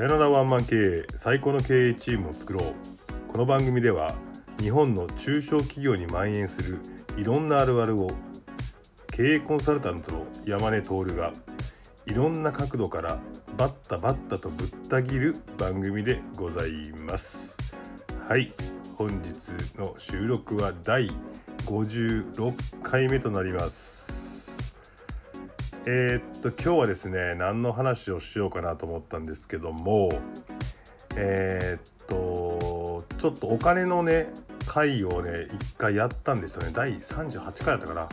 さよならワンマン経営最高の経営チームを作ろう。この番組では日本の中小企業に蔓延するいろんなあるあるを経営コンサルタントの山根徹がいろんな角度からバッタバッタとぶった切る番組でございます。はい。本日の収録は第56回目となります。えー、っと今日はですね何の話をしようかなと思ったんですけどもえー、っとちょっとお金のね回をね一回やったんですよね第38回だったかな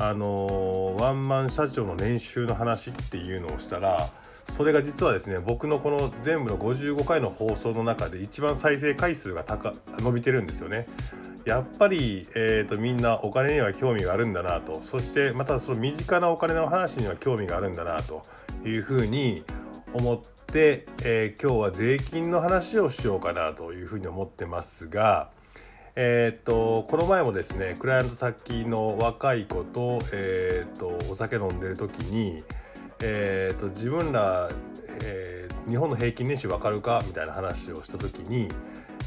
あのワンマン社長の年収の話っていうのをしたらそれが実はですね僕のこの全部の55回の放送の中で一番再生回数が高伸びてるんですよね。やっぱり、えーと、みんなお金には興味があるんだなとそしてまたその身近なお金の話には興味があるんだなというふうに思って、えー、今日は税金の話をしようかなというふうに思ってますが。えー、っとこの前もですねクライアント先の若い子と,、えー、っとお酒飲んでる時に、えー、っと自分ら、え日本の平均年収わかるかみたいな話をした時に、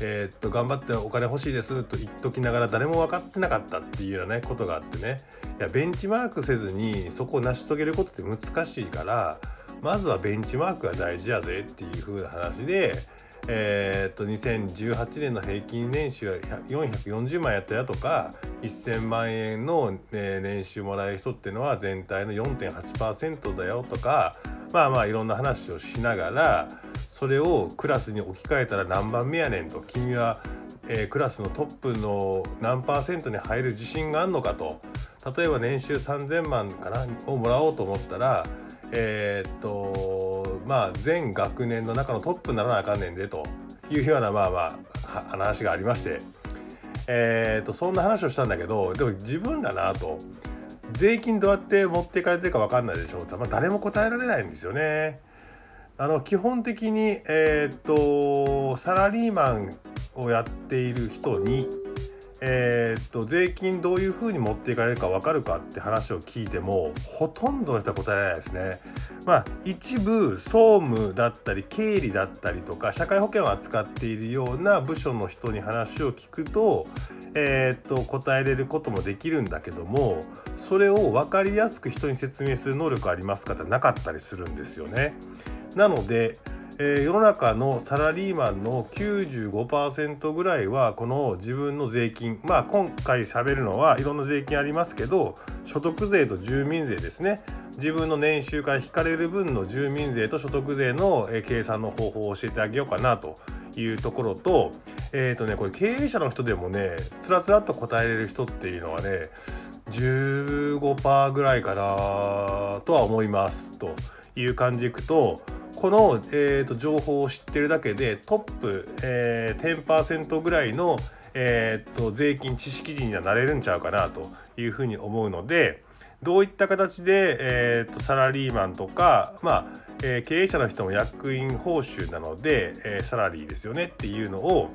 えっと頑張ってお金欲しいですと言っときながら誰も分かってなかったっていうような、ね、ことがあってねいやベンチマークせずにそこを成し遂げることって難しいからまずはベンチマークが大事やでっていう風な話で。えー、っと2018年の平均年収は440万やったやとか1000万円の、年収もらえる人っていうのは全体の4.8%だよとかまあまあいろんな話をしながらそれをクラスに置き換えたら何番目やねんと。君は、え、クラスのトップの何パーセントに入る自信があるのかと。例えば年収3000万かなをもらおうと思ったらえー、っとまあ全学年の中のトップにならなあかんねんでというようなまあまあ話がありまして、えー、っとそんな話をしたんだけどでも自分らなと税金どうやって持っていかれてるか分かんないでしょうまあ、誰も答えられないんですよね。あの基本的に、えー、っとサラリーマンをやっている人にえー、っと税金どういうふうに持っていかれるか分かるかって話を聞いてもほとんどの人は答えられないですね。まあ一部総務だったり経理だったりとか社会保険を扱っているような部署の人に話を聞くと,、えー、っと答えれることもできるんだけどもそれを分かりやすく人に説明する能力ありますかってなかったりするんですよね。なのでえ、世の中のサラリーマンの95%ぐらいはこの自分の税金。まあ今回喋るのはいろんな税金ありますけど所得税と住民税ですね。自分の年収から引かれる分の住民税と所得税の計算の方法を教えてあげようかなというところとえっ、ー、とねこれ経営者の人でもねつらつらっと答えれる人っていうのはね15%ぐらいかなとは思いますと。いう感じでいくとこの、えーと、情報を知ってるだけでトップ、えー、10%ぐらいの、えーと、税金知識人にはなれるんちゃうかなというふうに思うのでどういった形で、えーと、サラリーマンとか、まあえー、経営者の人も役員報酬なので、えー、サラリーですよねっていうのを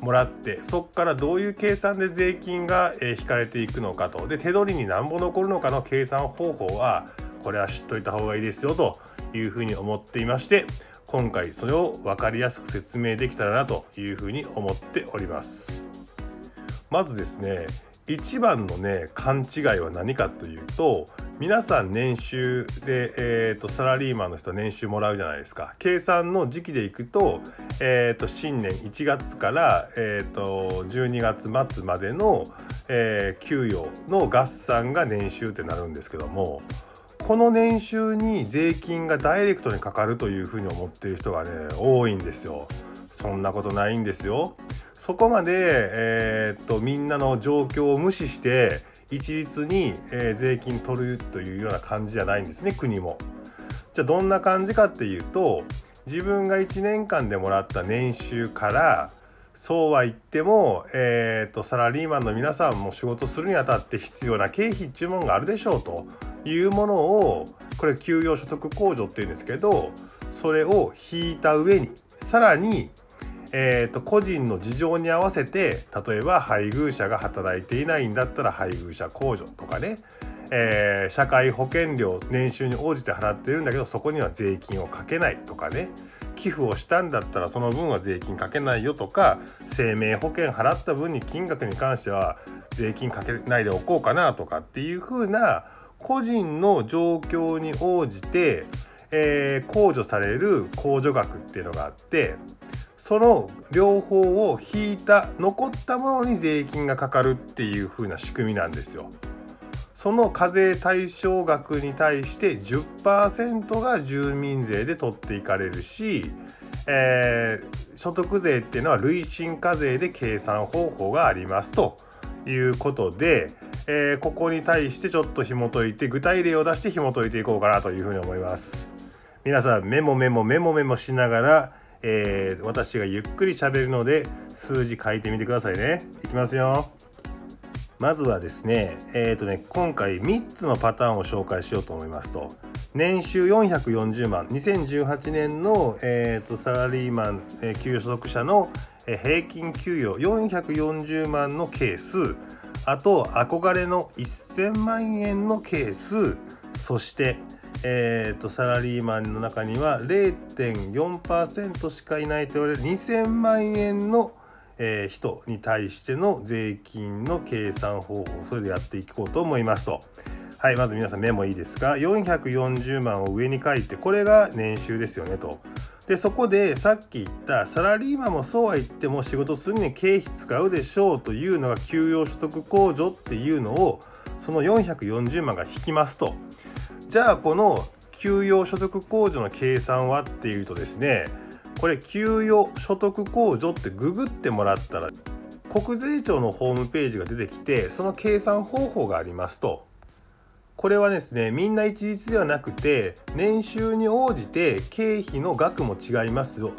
もらってそこからどういう計算で税金が、えー、引かれていくのかと。で手取りに何ぼ残るのかの計算方法はこれは知っといた方がいいですよというふうに思っていまして今回それを分かりやすく説明できたらなというふうに思っております。まずですね一番のね勘違いは何かというと皆さん年収で、えーと、サラリーマンの人は年収もらうじゃないですか。計算の時期でいくと,、えーと、新年1月から、えーと、12月末までの、えー、給与の合算が年収ってなるんですけどもこの年収に税金がダイレクトにかかるというふうに思っている人がね多いんですよ。そんなことないんですよ。そこまで、えー、っとみんなの状況を無視して一律に、えー、税金取るというような感じじゃないんですね国も。じゃあどんな感じかっていうと自分が1年間でもらった年収からそうは言っても、えーと、サラリーマンの皆さんも仕事するにあたって必要な経費っていうものがあるでしょうというものをこれ給与所得控除っていうんですけどそれを引いた上にさらに、えーと、個人の事情に合わせて例えば配偶者が働いていないんだったら配偶者控除とかね、えー、社会保険料年収に応じて払ってるんだけどそこには税金をかけないとかね寄付をしたんだったらその分は税金かけないよとか生命保険払った分に金額に関しては税金かけないでおこうかなとかっていう風な個人の状況に応じて、えー、控除される控除額っていうのがあってその両方を引いた残ったものに税金がかかるっていう風な仕組みなんですよ。その課税対象額に対して10%が住民税で取っていかれるし、えー、所得税っていうのは累進課税で計算方法がありますということで、えー、ここに対してちょっと紐解いて具体例を出して紐解いていこうかなというふうに思います。皆さんメモメモメモメモしながら、えー、私がゆっくり喋るので数字書いてみてくださいね。いきますよ。まずはですね、えーとね、今回3つのパターンを紹介しようと思いますと、年収440万、2018年の、えーと、サラリーマン、えー、給与所得者の、えー、平均給与440万のケース、あと憧れの1000万円のケース、そして、えーと、サラリーマンの中には0.4%しかいないと言われる2000万円のえー、人に対しての税金の計算方法それでやっていこうと思いますと。はいまず皆さんメモいいですか？440万を上に書いてこれが年収ですよねと。でそこでさっき言ったサラリーマンもそうは言っても仕事するに経費使うでしょうというのが給与所得控除っていうのをその440万が引きますと。じゃあこの給与所得控除の計算はっていうとですねこれ給与所得控除ってググってもらったら国税庁のホームページが出てきてその計算方法がありますと。これはですねみんな一律ではなくて年収に応じて経費の額も違いますよ。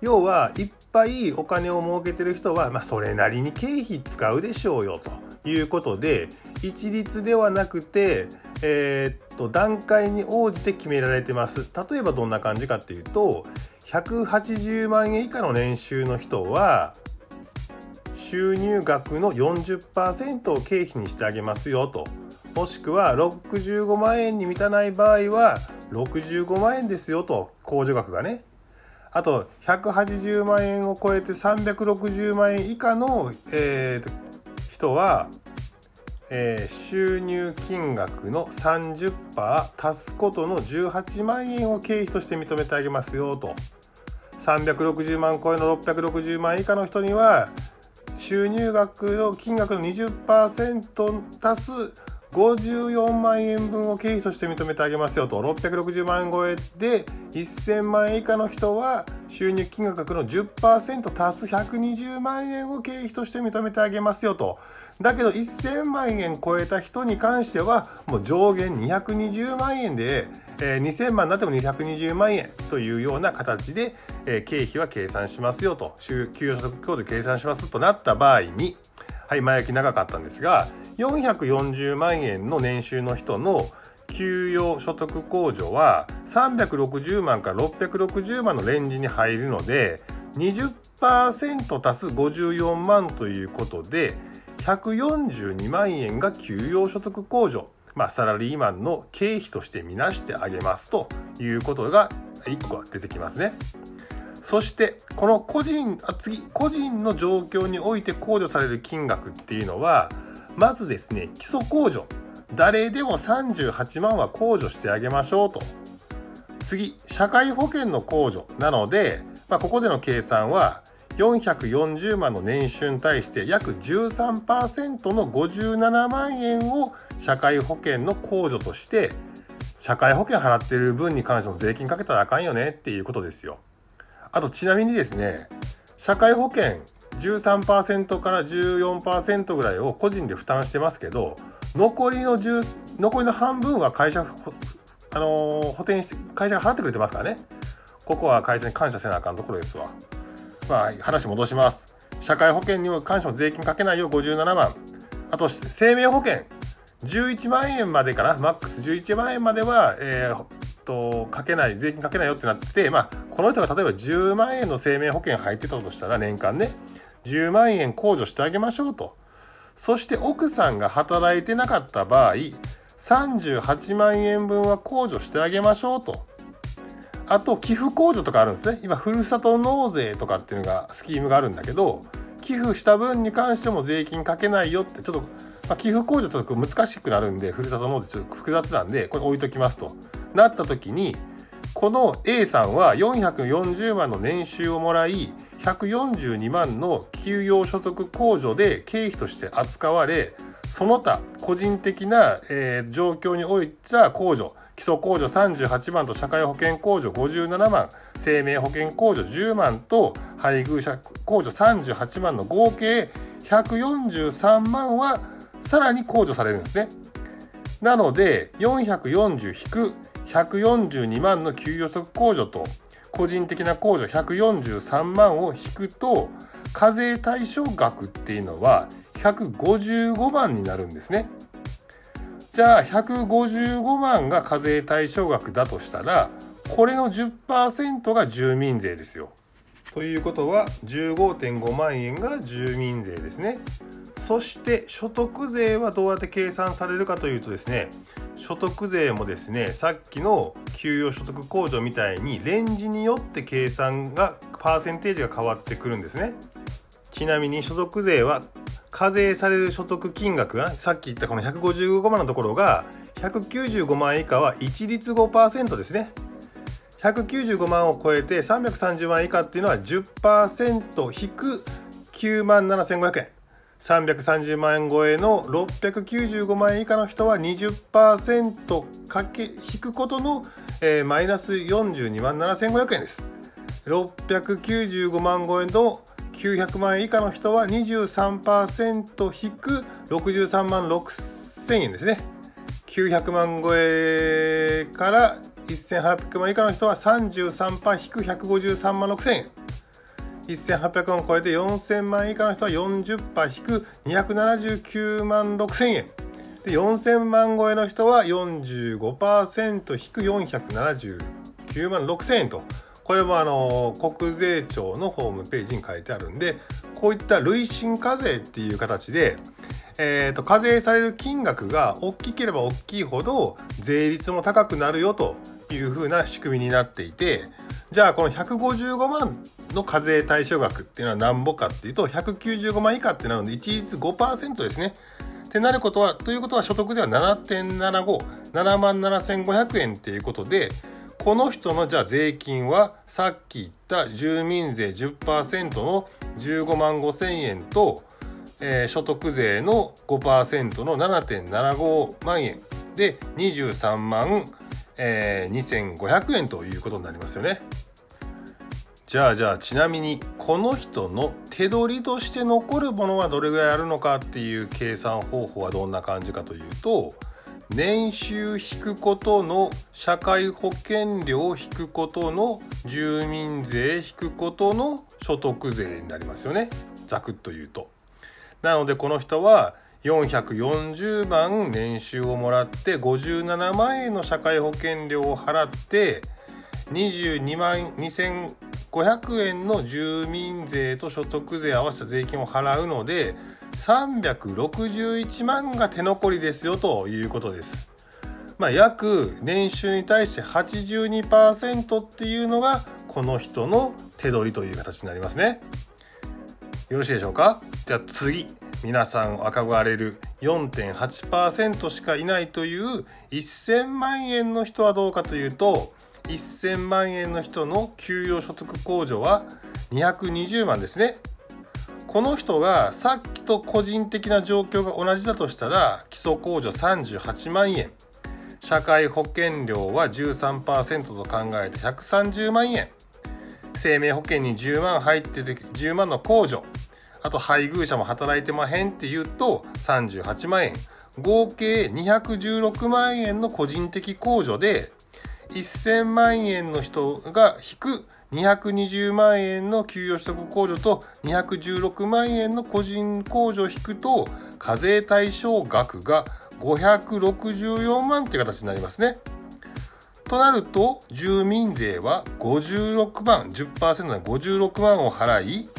要はいっぱいお金を儲けてる人は、まあ、それなりに経費使うでしょうよということで一律ではなくてえー、っと段階に応じて決められてます。例えばどんな感じかっていうと180万円以下の年収の人は収入額の40%を経費にしてあげますよと。もしくは65万円に満たない場合は65万円ですよと控除額がね。あと180万円を超えて360万円以下の、えー、人はえー、収入金額の30%足すことの18万円を経費として認めてあげますよと。360万超えの660万以下の人には収入額の金額の20%足す54万円分を経費として認めてあげますよと。660万超えで1000万円以下の人は収入金額の10%足す120万円を経費として認めてあげますよと。だけど1000万円超えた人に関してはもう上限220万円で、えー、2000万になっても220万円というような形で、えー、経費は計算しますよと。給与所得控除計算しますとなった場合にはい前置き長かったんですが440万円の年収の人の給与所得控除は360万から660万のレンジに入るので20%足す54万ということで142万円が給与所得控除、まあ、サラリーマンの経費としてみなしてあげますということが1個は出てきますね。そしてこの個人あ次個人の状況において控除される金額っていうのはまずですね基礎控除誰でも38万は控除してあげましょうと次社会保険の控除なので、まあ、ここでの計算は440万の年収に対して約13%の57万円を社会保険の控除として社会保険払ってる分に関しても税金かけたらあかんよねっていうことですよ。あとちなみにですね社会保険13%から14%ぐらいを個人で負担してますけど残りの10残りの半分は会社あのー、補填して会社が払ってくれてますからねここは会社に感謝せなあかんところですわまあ話戻します。社会保険にも関しても税金かけないよ57万。あと生命保険。11万円までかな。マックス11万円までは、えー、とかけない税金かけないよってなってまあこの人が例えば10万円の生命保険入ってたとしたら年間ね。10万円控除してあげましょうと。そして奥さんが働いてなかった場合38万円分は控除してあげましょうと。あと寄付控除とかあるんですね。今ふるさと納税とかっていうのがスキームがあるんだけど寄付した分に関しても税金かけないよってちょっと、まあ、寄付控除ちょっと難しくなるんでふるさと納税ちょっと複雑なんでこれ置いときますと。なった時にこの A さんは440万の年収をもらい142万の給与所得控除で経費として扱われその他個人的な、えー、状況においては控除。基礎控除38万と社会保険控除57万生命保険控除10万と配偶者控除38万の合計143万はさらに控除されるんですね。なので440引く142万の給与則控除と個人的な控除143万を引くと課税対象額っていうのは155万になるんですね。じゃあ155万が課税対象額だとしたらこれの10%が住民税ですよ。ということは15.5万円が住民税ですね。そして所得税はどうやって計算されるかというとですね所得税もですねさっきの給与所得控除みたいにレンジによって計算がパーセンテージが変わってくるんですね。ちなみに所得税は課税される所得金額がさっき言ったこの155万のところが195万以下は一律5%ですね。195万を超えて330万以下っていうのは10%引く9万7500円。330万円超えの695万円以下の人は20%かけ引くことの、えー、マイナス42万7500円です。695万超えの900万円以下の人は23%引く63万6000円ですね。900万超えから1800万以下の人は33%引く153万6000円。1800万を超えて4000万以下の人は40%引く279万6000円。で4000万超えの人は45%引く479万6000円と。これもあの国税庁のホームページに書いてあるんでこういった累進課税っていう形で、えーと、課税される金額が大きければ大きいほど税率も高くなるよというふうな仕組みになっていてじゃあこの155万の課税対象額っていうのは何ぼかっていうと195万以下ってなるので一律5%ですね。ってなることはということは所得税は7.757万7500円っていうことでこの人のじゃあ税金はさっき言った住民税10%の15万5千円と、えー、所得税の5%の7.75万円で23万、えー、2500円ということになりますよね。じゃあじゃあちなみにこの人の手取りとして残るものはどれぐらいあるのかっていう計算方法はどんな感じかというと年収引くことの社会保険料引くことの住民税引くことの所得税になりますよねざくっと言うと。なのでこの人は440万年収をもらって57万円の社会保険料を払って22万500円の住民税と所得税合わせた税金を払うので361万が手残りですよということです。まあ、約年収に対して82%っていうのがこの人の手取りという形になりますね。よろしいでしょうか？じゃあ次皆さん憧れる4.8%しかいないという1000万円の人はどうかというと1000万円の人の給与所得控除は220万ですね。この人がさっきと個人的な状況が同じだとしたら基礎控除38万円。社会保険料は13%と考えて130万円。生命保険に10万入ってて10万の控除。あと配偶者も働いてまへんっていうと38万円。合計216万円の個人的控除で1000万円の人が引く220万円の給与所得控除と216万円の個人控除を引くと課税対象額が564万っていう形になりますね。となると住民税は56万10%の56万を払い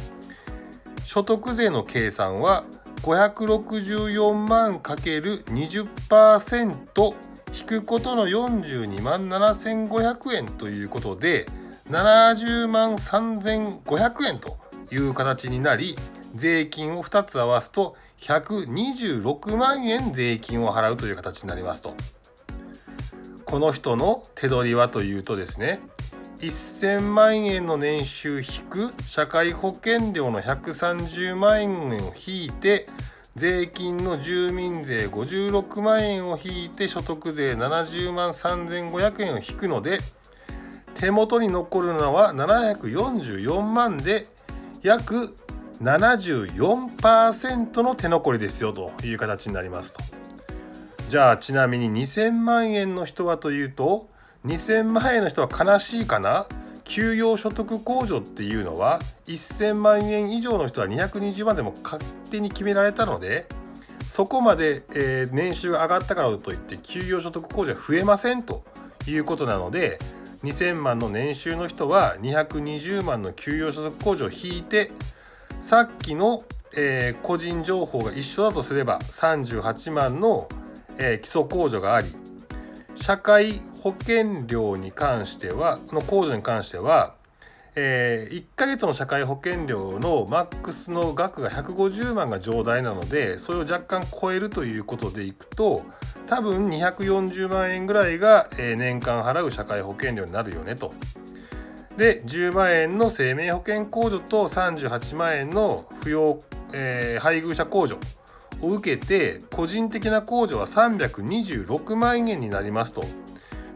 所得税の計算は564万 ×20% 引くことの42万7500円ということで70万3500円という形になり税金を2つ合わすと126万円税金を払うという形になりますと。この人の手取りはというとですね1000万円の年収引く社会保険料の130万円を引いて税金の住民税56万円を引いて所得税70万3500円を引くので手元に残るのは744万で約74%の手残りですよという形になりますと。じゃあちなみに2000万円の人はというと2000万円の人は悲しいかな？給与所得控除っていうのは1000万円以上の人は220万でも勝手に決められたのでそこまで、えー、年収が上がったからといって給与所得控除は増えませんということなので2000万の年収の人は220万の給与所得控除を引いてさっきの、えー、個人情報が一緒だとすれば38万の、えー、基礎控除があり社会保険料に関してはこの控除に関しては、えー、1ヶ月の社会保険料のマックスの額が150万が上代なのでそれを若干超えるということでいくと多分240万円ぐらいが、えー、年間払う社会保険料になるよねと。で10万円の生命保険控除と38万円の扶養、えー、配偶者控除を受けて個人的な控除は326万円になりますと。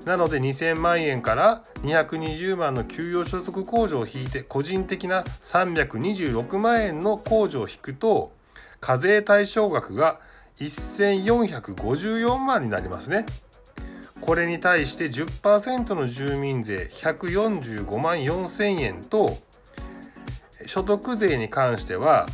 なので2000万円から220万の給与所得控除を引いて個人的な326万円の控除を引くと課税対象額が1454万になりますね。これに対して10%の住民税145万4000円と所得税に関しては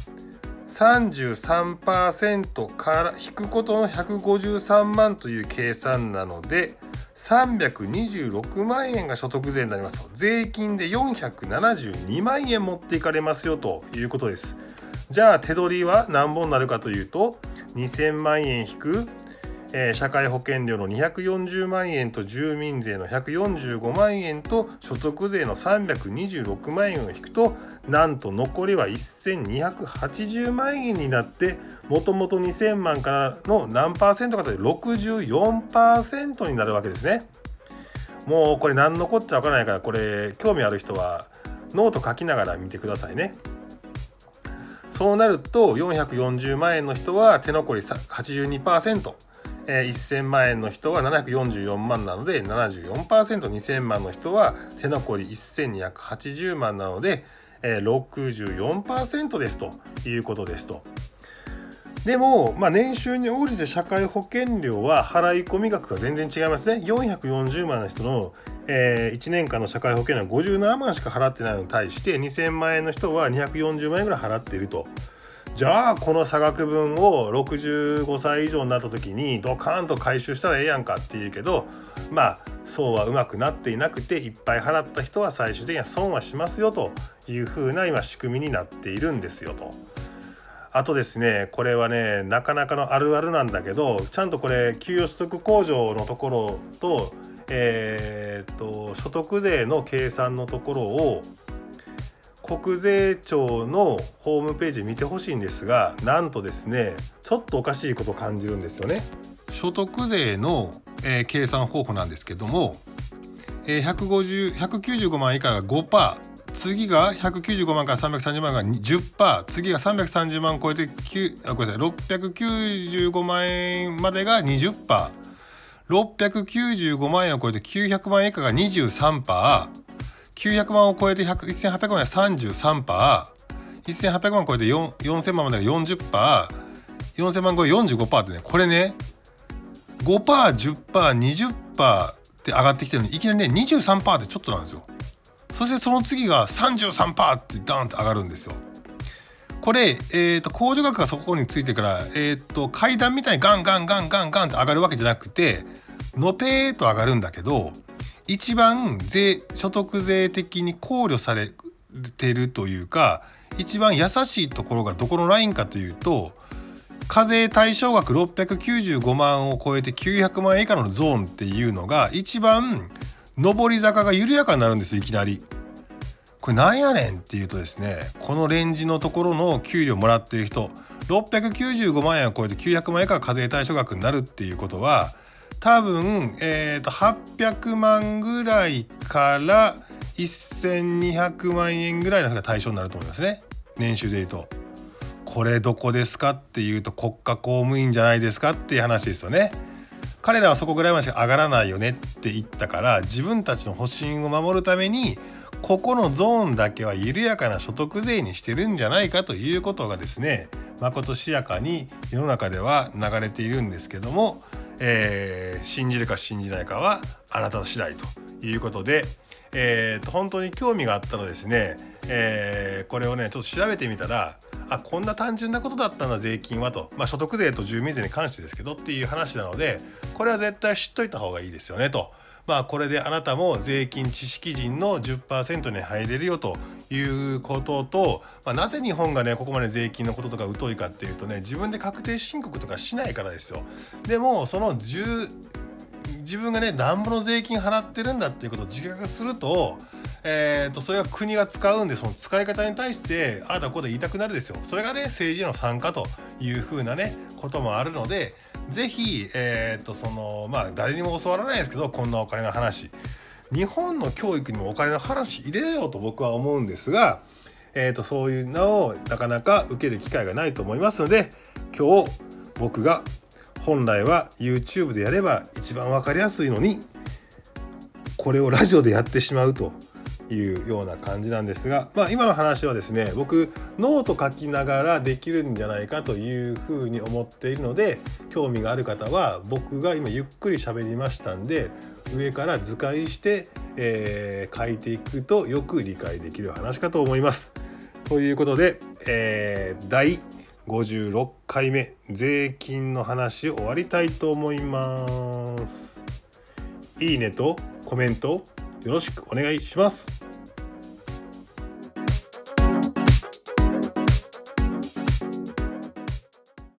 33%から引くことの153万という計算なので326万円が所得税になります税金で472万円持っていかれますよということです。じゃあ手取りは何本になるかというと2000万円引くえー、社会保険料の240万円と住民税の145万円と所得税の326万円を引くとなんと残りは1280万円になってもともと2000万からの何パーセントかというと64%になるわけですね。もうこれ何のこっちゃわからないからこれ興味ある人はノート書きながら見てくださいね。そうなると440万円の人は手残り82%。えー、1000万円の人は744万なので 74%2000 万の人は手残り1280万なので、えー、64%ですということですと。でも、まあ、年収に応じて社会保険料は払い込み額が全然違いますね。440万の人の、えー、1年間の社会保険料は57万しか払ってないのに対して2000万円の人は240万円ぐらい払っていると。じゃあこの差額分を65歳以上になった時にドカーンと回収したらええやんかっていうけどまあそうはうまくなっていなくていっぱい払った人は最終的には損はしますよというふうな今仕組みになっているんですよと。あとですねこれはねなかなかのあるあるなんだけどちゃんとこれ給与所得控除のところとえー、っと所得税の計算のところを国税庁のホームページ見てほしいんですがなんとですねちょっとおかしいことを感じるんですよね。所得税の、えー、計算方法なんですけども、えー、150 195万以下が5%次が195万から330万が10%次が330万超えて9あごめんなさい695万円までが 20%695 万円を超えて900万円以下が23%。900万を超えて1800万は33%、1800万超えて4000万までが40%、4000万超え45%ってね、これね、5%、10%、20%って上がってきてるのに、いきなりね、23%ってちょっとなんですよ。そしてその次が33%ってダーンって上がるんですよ。これ、えーと、控除額がそこについてから、えーと、階段みたいにガンガンガンガンガンって上がるわけじゃなくてのぺーと上がるんだけど一番税所得税的に考慮されてるというか一番優しいところがどこのラインかというと課税対象額695万を超えて900万円以下のゾーンっていうのが一番上り坂が緩やかになるんですいきなり。これなんやねんっていうとですねこのレンジのところの給料もらってる人695万円を超えて900万円以下が課税対象額になるっていうことは多分、えー、と800万ぐらいから1200万円ぐらいの人が対象になると思いますね年収で言うと。これどこですかっていうと国家公務員じゃないですかっていう話ですよね。彼らはそこぐらいまでしか上がらないよねって言ったから自分たちの保身を守るためにここのゾーンだけは緩やかな所得税にしてるんじゃないかということがですねまことしやかに世の中では流れているんですけども、えー、信じるか信じないかはあなた次第ということで、えー、と本当に興味があったらですね、えー、これをねちょっと調べてみたらあこんな単純なことだったんだ税金はと、まあ、所得税と住民税に関してですけどっていう話なのでこれは絶対知っといた方がいいですよねと。まあこれであなたも税金知識人の10%に入れるよということと、まあ、なぜ日本がねここまで税金のこととか疎いかっていうとね自分で確定申告とかしないからですよ。でもその10自分がねなんぼの税金払ってるんだっていうことを自覚すると,、えーと、それは国が使うんでその使い方に対してああだこうだ言いたくなるですよそれがね政治への参加というふうなねこともあるので是非えっ、とそのまあ誰にも教わらないですけどこんなお金の話。日本の教育にもお金の話入れようと僕は思うんですが、えーとそういうのをなかなか受ける機会がないと思いますので今日僕が本来は YouTube でやれば一番分かりやすいのにこれをラジオでやってしまうと。いうような感じなんですが、まあ、今の話はですね僕ノート書きながらできるんじゃないかというふうに思っているので興味がある方は僕が今ゆっくり喋りましたんで上から図解して、えー、書いていくとよく理解できる話かと思います。ということで、えー、第56回目税金の話終わりたいと思います。いいねとコメントよろしくお願いします。